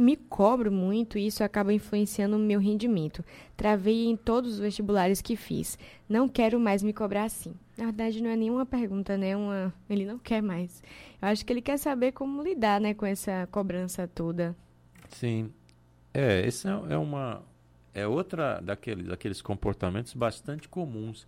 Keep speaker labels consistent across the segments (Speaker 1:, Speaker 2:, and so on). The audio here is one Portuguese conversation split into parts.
Speaker 1: me cobro muito e isso acaba influenciando o meu rendimento. Travei em todos os vestibulares que fiz. Não quero mais me cobrar assim. Na verdade, não é nenhuma pergunta, né? Uma... Ele não quer mais. Eu acho que ele quer saber como lidar né, com essa cobrança toda.
Speaker 2: Sim. É, esse é, é uma. É outra daqueles, daqueles comportamentos bastante comuns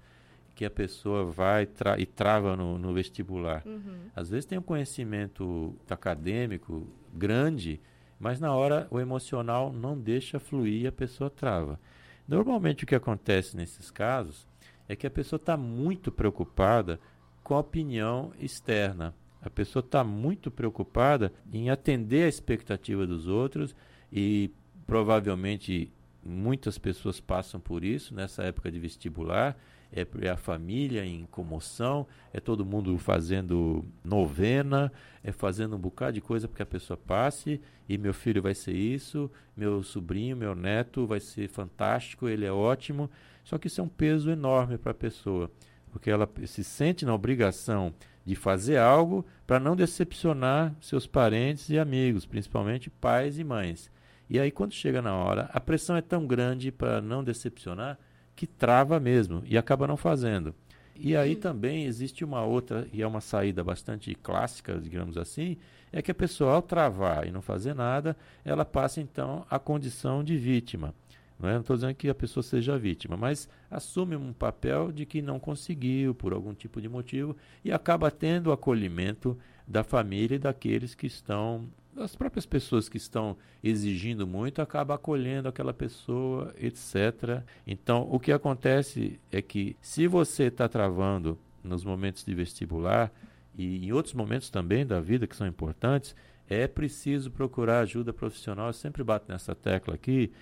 Speaker 2: que a pessoa vai tra e trava no, no vestibular. Uhum. Às vezes tem um conhecimento acadêmico grande, mas na hora o emocional não deixa fluir e a pessoa trava. Normalmente o que acontece nesses casos é que a pessoa está muito preocupada com a opinião externa. A pessoa está muito preocupada em atender a expectativa dos outros e provavelmente muitas pessoas passam por isso nessa época de vestibular é, é a família em comoção, é todo mundo fazendo novena, é fazendo um bocado de coisa para que a pessoa passe, e meu filho vai ser isso, meu sobrinho, meu neto vai ser fantástico, ele é ótimo. Só que isso é um peso enorme para a pessoa, porque ela se sente na obrigação de fazer algo para não decepcionar seus parentes e amigos, principalmente pais e mães. E aí, quando chega na hora, a pressão é tão grande para não decepcionar que trava mesmo e acaba não fazendo. E aí também existe uma outra, e é uma saída bastante clássica, digamos assim, é que a pessoa, ao travar e não fazer nada, ela passa então a condição de vítima. Não é? estou dizendo que a pessoa seja vítima, mas assume um papel de que não conseguiu por algum tipo de motivo e acaba tendo o acolhimento da família e daqueles que estão as próprias pessoas que estão exigindo muito acaba acolhendo aquela pessoa, etc. Então, o que acontece é que se você está travando nos momentos de vestibular e em outros momentos também da vida que são importantes, é preciso procurar ajuda profissional. Eu sempre bato nessa tecla aqui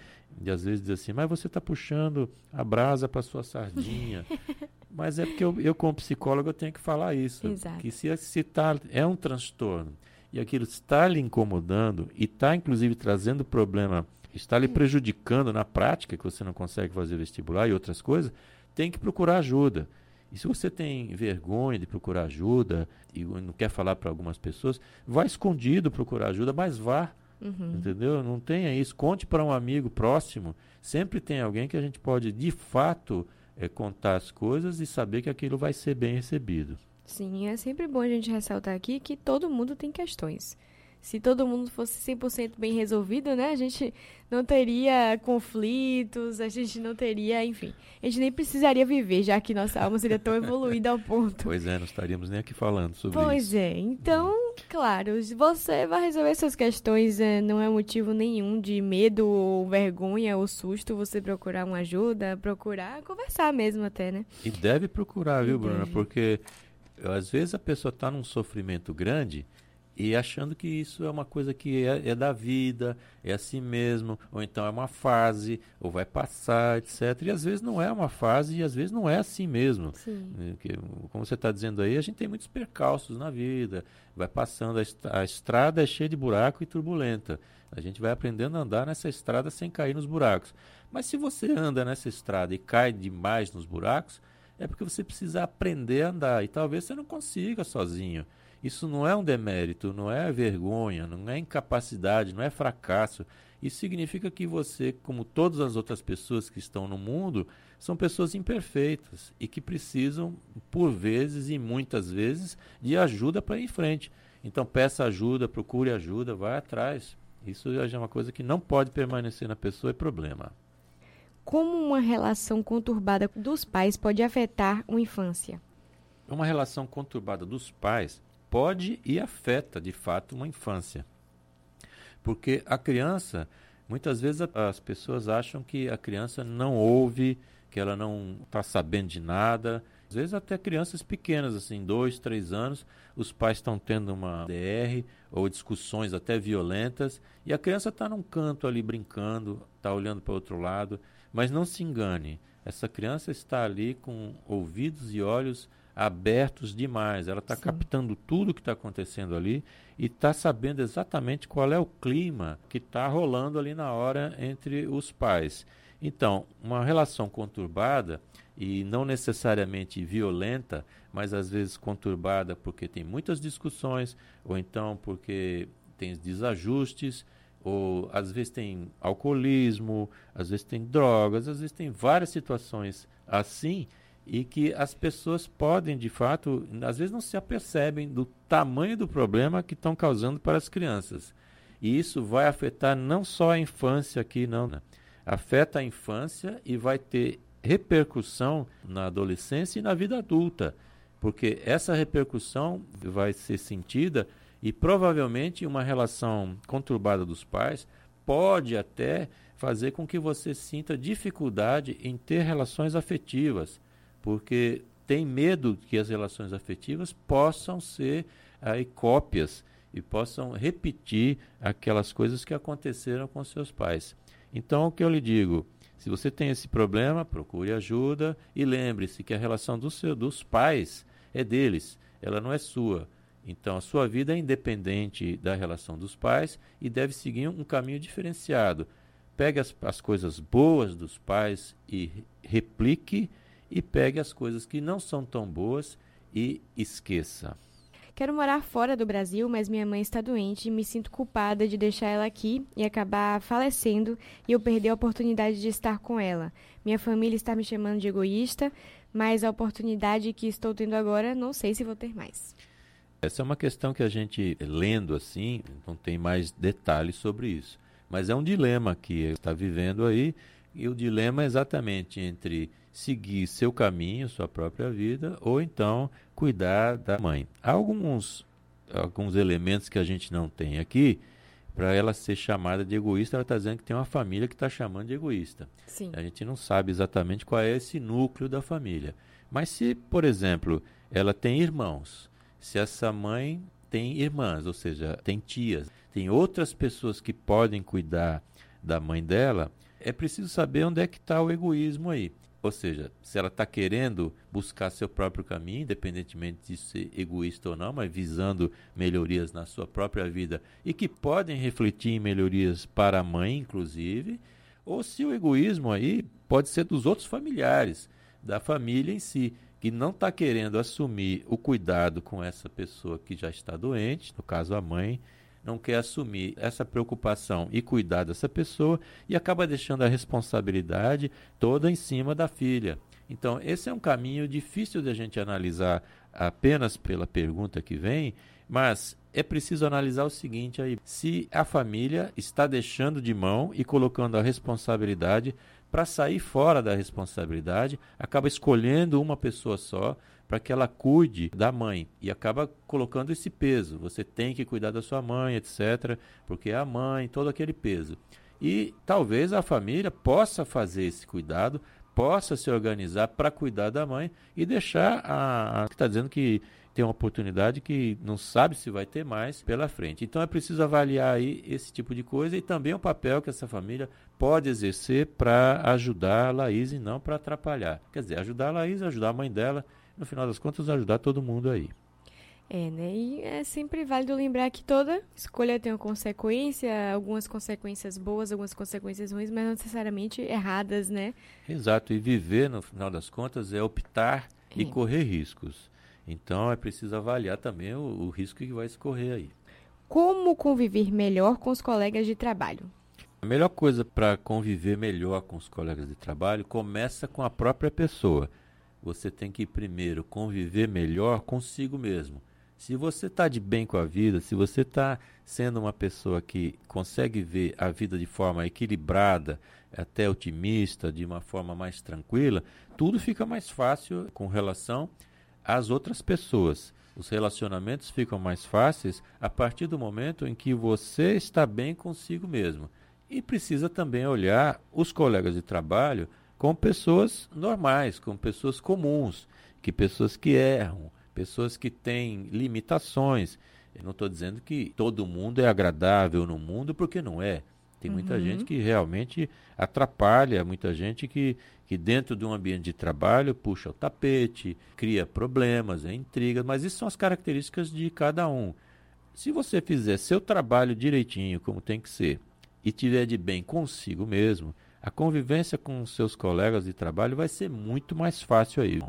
Speaker 2: e às vezes diz assim, mas você está puxando a brasa para sua sardinha. mas é porque eu, eu, como psicólogo, eu tenho que falar isso.
Speaker 1: Exato.
Speaker 2: Que se, se tá, é um transtorno e aquilo está lhe incomodando e está inclusive trazendo problema, está lhe prejudicando na prática, que você não consegue fazer vestibular e outras coisas, tem que procurar ajuda. E se você tem vergonha de procurar ajuda e não quer falar para algumas pessoas, vá escondido procurar ajuda, mas vá. Uhum. Entendeu? Não tenha isso. Conte para um amigo próximo. Sempre tem alguém que a gente pode, de fato, é, contar as coisas e saber que aquilo vai ser bem recebido.
Speaker 1: Sim, é sempre bom a gente ressaltar aqui que todo mundo tem questões. Se todo mundo fosse 100% bem resolvido, né, a gente não teria conflitos, a gente não teria, enfim, a gente nem precisaria viver, já que nossa alma seria tão evoluída ao ponto.
Speaker 2: Pois é, não estaríamos nem aqui falando sobre
Speaker 1: pois
Speaker 2: isso.
Speaker 1: Pois é, então, claro, você vai resolver suas questões, é, não é motivo nenhum de medo ou vergonha ou susto você procurar uma ajuda, procurar conversar mesmo até, né?
Speaker 2: E deve procurar, viu, Bruna? Porque às vezes a pessoa está num sofrimento grande e achando que isso é uma coisa que é, é, da vida, é assim mesmo, ou então é uma fase, ou vai passar, etc. E às vezes não é uma fase e às vezes não é assim mesmo.
Speaker 1: Sim.
Speaker 2: Que, como você está dizendo aí, a gente tem muitos percalços na vida, vai passando, a, a estrada é cheia de buraco e turbulenta. A gente vai aprendendo a andar nessa estrada sem cair nos buracos. Mas se você anda nessa estrada e cai demais nos buracos, é porque você precisa aprender a andar e talvez você não consiga sozinho. Isso não é um demérito, não é vergonha, não é incapacidade, não é fracasso. Isso significa que você, como todas as outras pessoas que estão no mundo, são pessoas imperfeitas e que precisam, por vezes e muitas vezes, de ajuda para ir em frente. Então peça ajuda, procure ajuda, vá atrás. Isso já é uma coisa que não pode permanecer na pessoa, é problema
Speaker 1: como uma relação conturbada dos pais pode afetar uma infância?
Speaker 2: Uma relação conturbada dos pais pode e afeta, de fato, uma infância. Porque a criança, muitas vezes as pessoas acham que a criança não ouve, que ela não está sabendo de nada. Às vezes até crianças pequenas, assim, dois, três anos, os pais estão tendo uma DR ou discussões até violentas e a criança está num canto ali brincando, está olhando para outro lado. Mas não se engane, essa criança está ali com ouvidos e olhos abertos demais. Ela está captando tudo que está acontecendo ali e está sabendo exatamente qual é o clima que está rolando ali na hora entre os pais. Então, uma relação conturbada e não necessariamente violenta, mas às vezes conturbada porque tem muitas discussões ou então porque tem desajustes ou às vezes tem alcoolismo, às vezes tem drogas, às vezes tem várias situações assim e que as pessoas podem, de fato, às vezes não se apercebem do tamanho do problema que estão causando para as crianças. E isso vai afetar não só a infância aqui, não, né? afeta a infância e vai ter repercussão na adolescência e na vida adulta, porque essa repercussão vai ser sentida e provavelmente uma relação conturbada dos pais pode até fazer com que você sinta dificuldade em ter relações afetivas, porque tem medo que as relações afetivas possam ser aí cópias e possam repetir aquelas coisas que aconteceram com seus pais. Então, o que eu lhe digo, se você tem esse problema, procure ajuda e lembre-se que a relação do seu, dos pais é deles, ela não é sua. Então, a sua vida é independente da relação dos pais e deve seguir um caminho diferenciado. Pegue as, as coisas boas dos pais e replique, e pegue as coisas que não são tão boas e esqueça.
Speaker 1: Quero morar fora do Brasil, mas minha mãe está doente e me sinto culpada de deixar ela aqui e acabar falecendo e eu perder a oportunidade de estar com ela. Minha família está me chamando de egoísta, mas a oportunidade que estou tendo agora não sei se vou ter mais.
Speaker 2: Essa é uma questão que a gente, lendo assim, não tem mais detalhes sobre isso. Mas é um dilema que está vivendo aí, e o dilema é exatamente entre seguir seu caminho, sua própria vida, ou então cuidar da mãe. Há alguns, alguns elementos que a gente não tem aqui, para ela ser chamada de egoísta, ela está dizendo que tem uma família que está chamando de egoísta.
Speaker 1: Sim.
Speaker 2: A gente não sabe exatamente qual é esse núcleo da família. Mas se, por exemplo, ela tem irmãos, se essa mãe tem irmãs, ou seja, tem tias, tem outras pessoas que podem cuidar da mãe dela, é preciso saber onde é que está o egoísmo aí. Ou seja, se ela está querendo buscar seu próprio caminho, independentemente de ser egoísta ou não, mas visando melhorias na sua própria vida e que podem refletir em melhorias para a mãe, inclusive, ou se o egoísmo aí pode ser dos outros familiares, da família em si, que não está querendo assumir o cuidado com essa pessoa que já está doente, no caso a mãe, não quer assumir essa preocupação e cuidar dessa pessoa e acaba deixando a responsabilidade toda em cima da filha. Então, esse é um caminho difícil de a gente analisar apenas pela pergunta que vem, mas é preciso analisar o seguinte aí: se a família está deixando de mão e colocando a responsabilidade para sair fora da responsabilidade, acaba escolhendo uma pessoa só para que ela cuide da mãe e acaba colocando esse peso. Você tem que cuidar da sua mãe, etc., porque é a mãe, todo aquele peso. E talvez a família possa fazer esse cuidado, possa se organizar para cuidar da mãe e deixar a, que está dizendo que tem uma oportunidade que não sabe se vai ter mais pela frente. Então é preciso avaliar aí esse tipo de coisa e também o papel que essa família pode exercer para ajudar a Laís e não para atrapalhar. Quer dizer, ajudar a Laís, ajudar a mãe dela, no final das contas, ajudar todo mundo aí.
Speaker 1: É, né? E é sempre válido lembrar que toda escolha tem uma consequência, algumas consequências boas, algumas consequências ruins, mas não necessariamente erradas, né?
Speaker 2: Exato. E viver, no final das contas, é optar é. e correr riscos. Então é preciso avaliar também o, o risco que vai escorrer aí.
Speaker 1: Como conviver melhor com os colegas de trabalho?
Speaker 2: A melhor coisa para conviver melhor com os colegas de trabalho começa com a própria pessoa você tem que primeiro conviver melhor consigo mesmo. Se você está de bem com a vida, se você está sendo uma pessoa que consegue ver a vida de forma equilibrada, até otimista, de uma forma mais tranquila, tudo fica mais fácil com relação às outras pessoas. Os relacionamentos ficam mais fáceis a partir do momento em que você está bem consigo mesmo. E precisa também olhar os colegas de trabalho com pessoas normais, com pessoas comuns, que pessoas que erram, pessoas que têm limitações. Eu não estou dizendo que todo mundo é agradável no mundo, porque não é. Tem muita uhum. gente que realmente atrapalha, muita gente que, que dentro de um ambiente de trabalho puxa o tapete, cria problemas, é intrigas, mas isso são as características de cada um. Se você fizer seu trabalho direitinho, como tem que ser, e tiver de bem consigo mesmo, a convivência com seus colegas de trabalho vai ser muito mais fácil aí.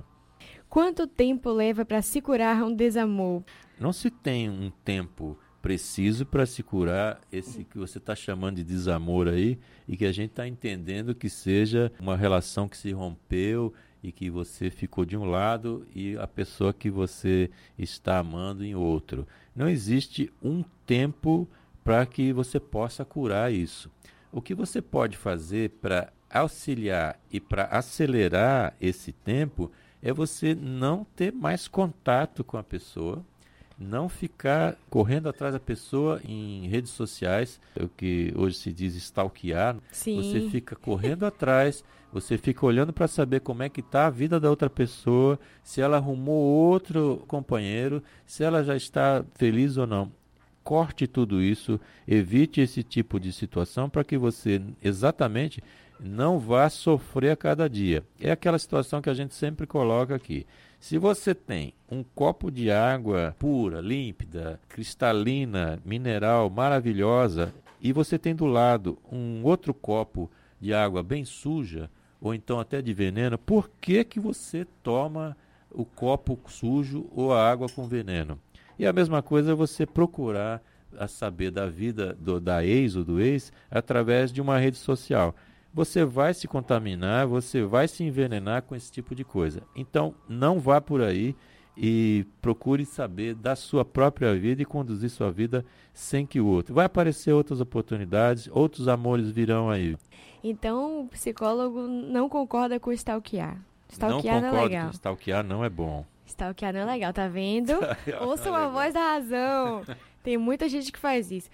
Speaker 1: Quanto tempo leva para se curar um desamor?
Speaker 2: Não se tem um tempo preciso para se curar esse que você está chamando de desamor aí e que a gente está entendendo que seja uma relação que se rompeu e que você ficou de um lado e a pessoa que você está amando em outro. Não existe um tempo para que você possa curar isso. O que você pode fazer para auxiliar e para acelerar esse tempo é você não ter mais contato com a pessoa, não ficar correndo atrás da pessoa em redes sociais, é o que hoje se diz stalkear.
Speaker 1: Sim.
Speaker 2: Você fica correndo atrás, você fica olhando para saber como é que está a vida da outra pessoa, se ela arrumou outro companheiro, se ela já está feliz ou não. Corte tudo isso, evite esse tipo de situação para que você exatamente não vá sofrer a cada dia. É aquela situação que a gente sempre coloca aqui. Se você tem um copo de água pura, límpida, cristalina, mineral, maravilhosa, e você tem do lado um outro copo de água bem suja, ou então até de veneno, por que, que você toma o copo sujo ou a água com veneno? E a mesma coisa é você procurar a saber da vida do, da ex ou do ex através de uma rede social você vai se contaminar, você vai se envenenar com esse tipo de coisa. Então, não vá por aí e procure saber da sua própria vida e conduzir sua vida sem que o outro. Vai aparecer outras oportunidades, outros amores virão aí.
Speaker 1: Então, o psicólogo não concorda com stalkear. Stalkear
Speaker 2: não,
Speaker 1: não é legal.
Speaker 2: Que stalkear não é bom.
Speaker 1: Stalkear não é legal, tá vendo? Ouça a voz da razão. Tem muita gente que faz isso.